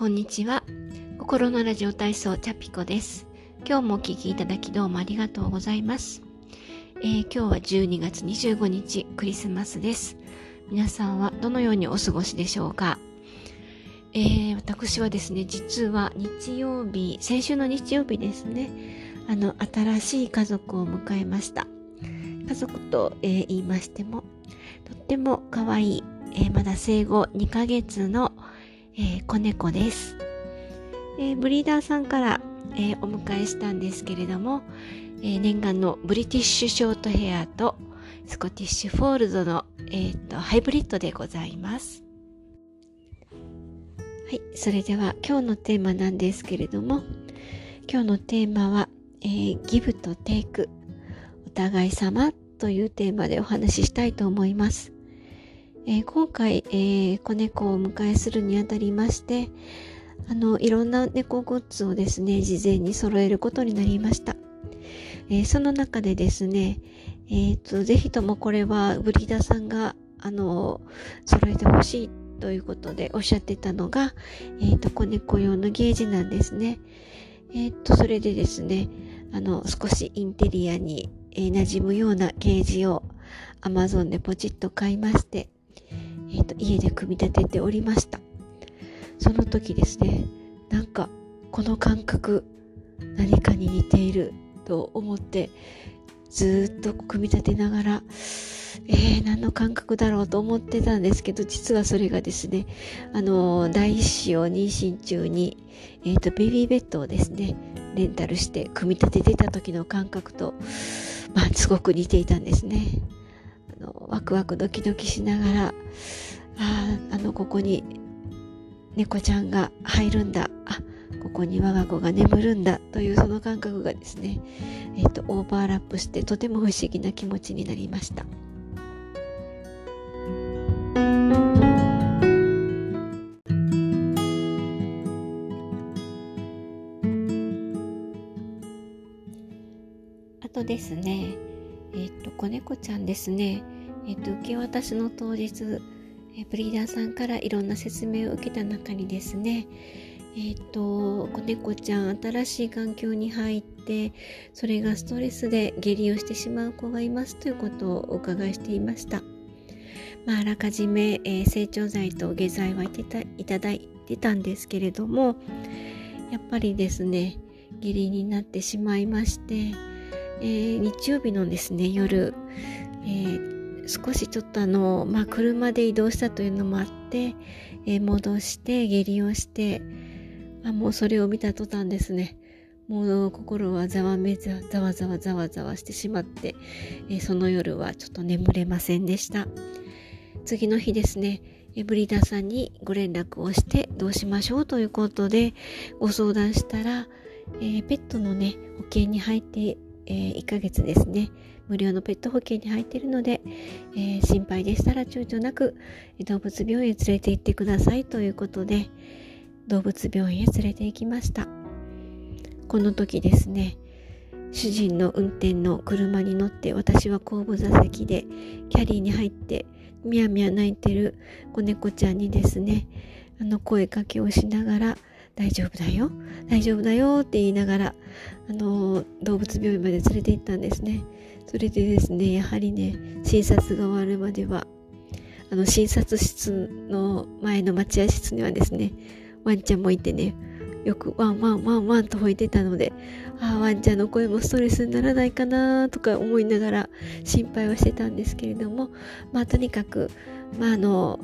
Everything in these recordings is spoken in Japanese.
こんにちは。心のラジオ体操チャピコです。今日もお聴きいただきどうもありがとうございます。えー、今日は12月25日クリスマスです。皆さんはどのようにお過ごしでしょうか？えー、私はですね、実は日曜日、先週の日曜日ですね、あの、新しい家族を迎えました。家族と、えー、言いましても、とっても可愛い、えー、まだ生後2ヶ月のえー、子猫です、えー、ブリーダーさんから、えー、お迎えしたんですけれども、え念願のブリティッシュショートヘアとスコティッシュフォールドの、えーと、ハイブリッドでございます。はい、それでは今日のテーマなんですけれども、今日のテーマは、えー、ギブとテイク、お互い様というテーマでお話ししたいと思います。えー、今回、えー、子猫をお迎えするにあたりまして、あの、いろんな猫グッズをですね、事前に揃えることになりました。えー、その中でですね、えっ、と、ぜひともこれはブリーダーさんが、あの、揃えてほしいということでおっしゃってたのが、えっ、と、子猫用のゲージなんですね。えっ、と、それでですね、あの、少しインテリアに、え馴染むようなゲージを Amazon でポチッと買いまして、えーと、家で組み立てておりましたその時ですねなんかこの感覚何かに似ていると思ってずっと組み立てながらえー、何の感覚だろうと思ってたんですけど実はそれがですねあの第一子を妊娠中に、えーと、ベビーベッドをですねレンタルして組み立ててた時の感覚と、まあ、すごく似ていたんですね。のワクワクドキドキしながらああのここに猫ちゃんが入るんだあここに我が子が眠るんだというその感覚がですね、えーと、オーバーラップしてとても不思議な気持ちになりました。あとですね、えっ、と、子猫ちゃんですね、えっ、と、受け渡しの当日、えブリーダーさんからいろんな説明を受けた中にですね、えっ、と、子猫ちゃん新しい環境に入って、それがストレスで下痢をしてしまう子がいますということをお伺いしていました。まあ、あらかじめ、えー、成長剤と下剤はいただいてたんですけれども、やっぱりですね、下痢になってしまいまして、えー、日曜日のですね夜、えー、少しちょっとあの、まあ、車で移動したというのもあって、えー、戻して下痢をしてあもうそれを見た途端ですねもう心はざわめざざわざわざわざわしてしまって、えその夜はちょっと眠れませんでした。次の日ですねブリダーさんにご連絡をしてどうしましょうということでご相談したら、えー、ペットのね保険に入ってえー、1ヶ月ですね、無料のペット保険に入っているので、えー、心配でしたら躊躇なく動物病院へ連れて行ってくださいということで、動物病院へ連れて行きました。この時ですね、主人の運転の車に乗って私は後部座席でキャリーに入ってみゃあみゃあ泣いてる子猫ちゃんにですねあの声かけをしながら大丈夫だよ。大丈夫だよって言いながらあの動物病院まで連れて行ったんですね。それでですねやはりね診察が終わるまではあの診察室の前の待合室にはですねワンちゃんもいてねよくワンワンワンワンと吠えてたのでああワンちゃんの声もストレスにならないかなとか思いながら心配はしてたんですけれどもまあとにかくまああの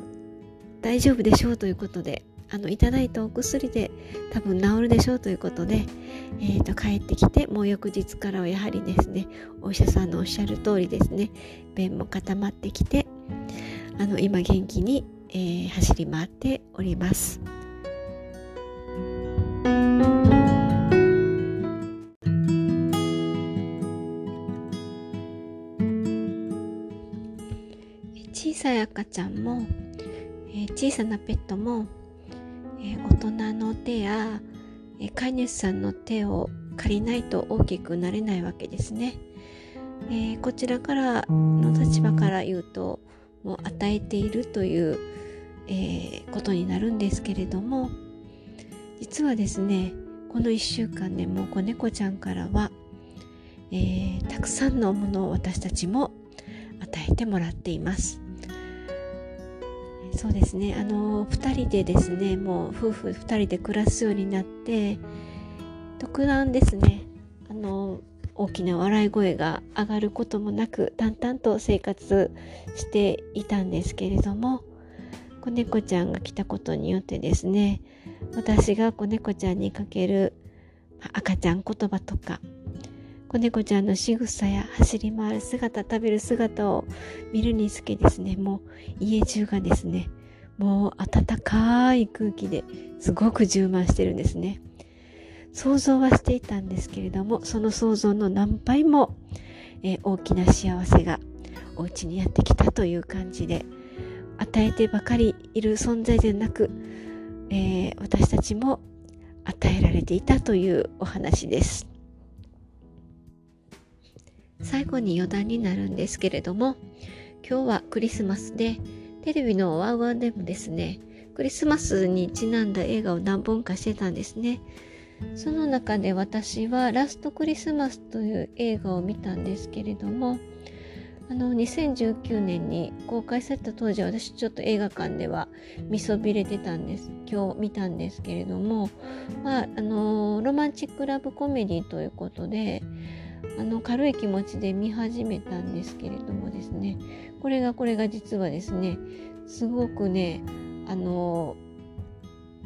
大丈夫でしょうということであのいただいたお薬で多分治るでしょうということで、えーと、帰ってきてもう翌日からはやはりですねお医者さんのおっしゃる通りですね便も固まってきてあの今元気に、えー、走り回っております。小さい赤ちゃんも、えー、小さなペットもえ、大人の手や、え、飼い主さんの手を借りないと大きくなれないわけですね。えー、こちらからの立場から言うともう与えているという、えー、ことになるんですけれども実はですねこの1週間でも子猫ちゃんからは、えー、たくさんのものを私たちも与えてもらっていますそうですね。あの2人でですねもう夫婦2人で暮らすようになって特段ですねあの大きな笑い声が上がることもなく淡々と生活していたんですけれども子猫ちゃんが来たことによってですね私が子猫ちゃんにかける赤ちゃん言葉とか子猫ちゃんの仕草や走り回る姿食べる姿を見るにつけですね。もう家中がですねもう暖かい空気ですごく充満してるんですね。想像はしていたんですけれどもその想像の何倍も、えー、大きな幸せがお家にやってきたという感じで与えてばかりいる存在でなく、えー、私たちも与えられていたというお話です。最後に余談になるんですけれども今日はクリスマスでテレビのワウワウでもですねクリスマスにちなんだ映画を何本かしてたんですね。その中で私はラストクリスマスという映画を見たんですけれどもあの2019年に公開された当時私ちょっと映画館では見そびれてたんです今日見たんですけれどもまああのロマンチックラブコメディということであの軽い気持ちで見始めたんですけれどもですね。これがこれが実はですねすごくねあの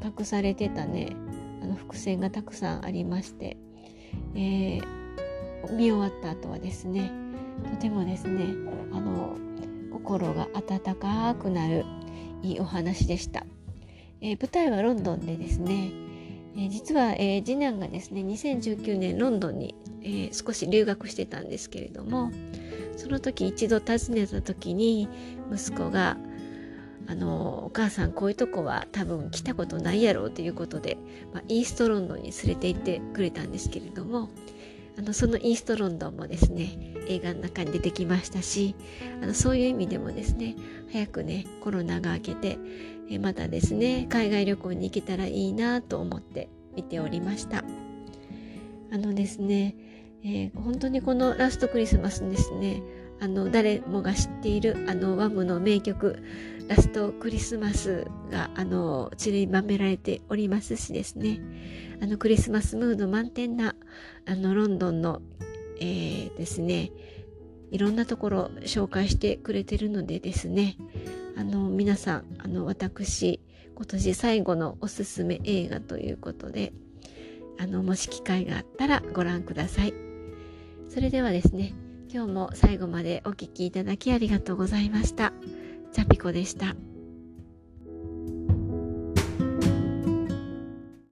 隠されてたねあの伏線がたくさんありまして、えー、見終わった後はですねとてもですねあの心が温かくなるいいお話でした、えー、舞台はロンドンでですね、えー、実は、えー、次男がですね2019年ロンドンに、え少し留学してたんですけれどもその時一度訪ねた時に息子があのお母さんこういうとこは多分来たことないやろということで、まあ、イーストロンドンに連れて行ってくれたんですけれどもあのそのイーストロンドンもですね映画の中に出てきましたしあのそういう意味でもですね早くねコロナが明けてえまたですね海外旅行に行けたらいいなと思って見ておりました。あのですね、えー、本当にこのラストクリスマスですね。あの誰もが知っているあのワムの名曲ラストクリスマスがあの散りばめられておりますしですね。あのクリスマスムード満点なあのロンドンの、えー、ですね。いろんなところ紹介してくれてるのでですね。あの皆さんあの私今年最後のおすすめ映画ということであのもし機会があったらご覧ください。それではですね今日も最後までお聴きいただきありがとうございました。チャピコでした。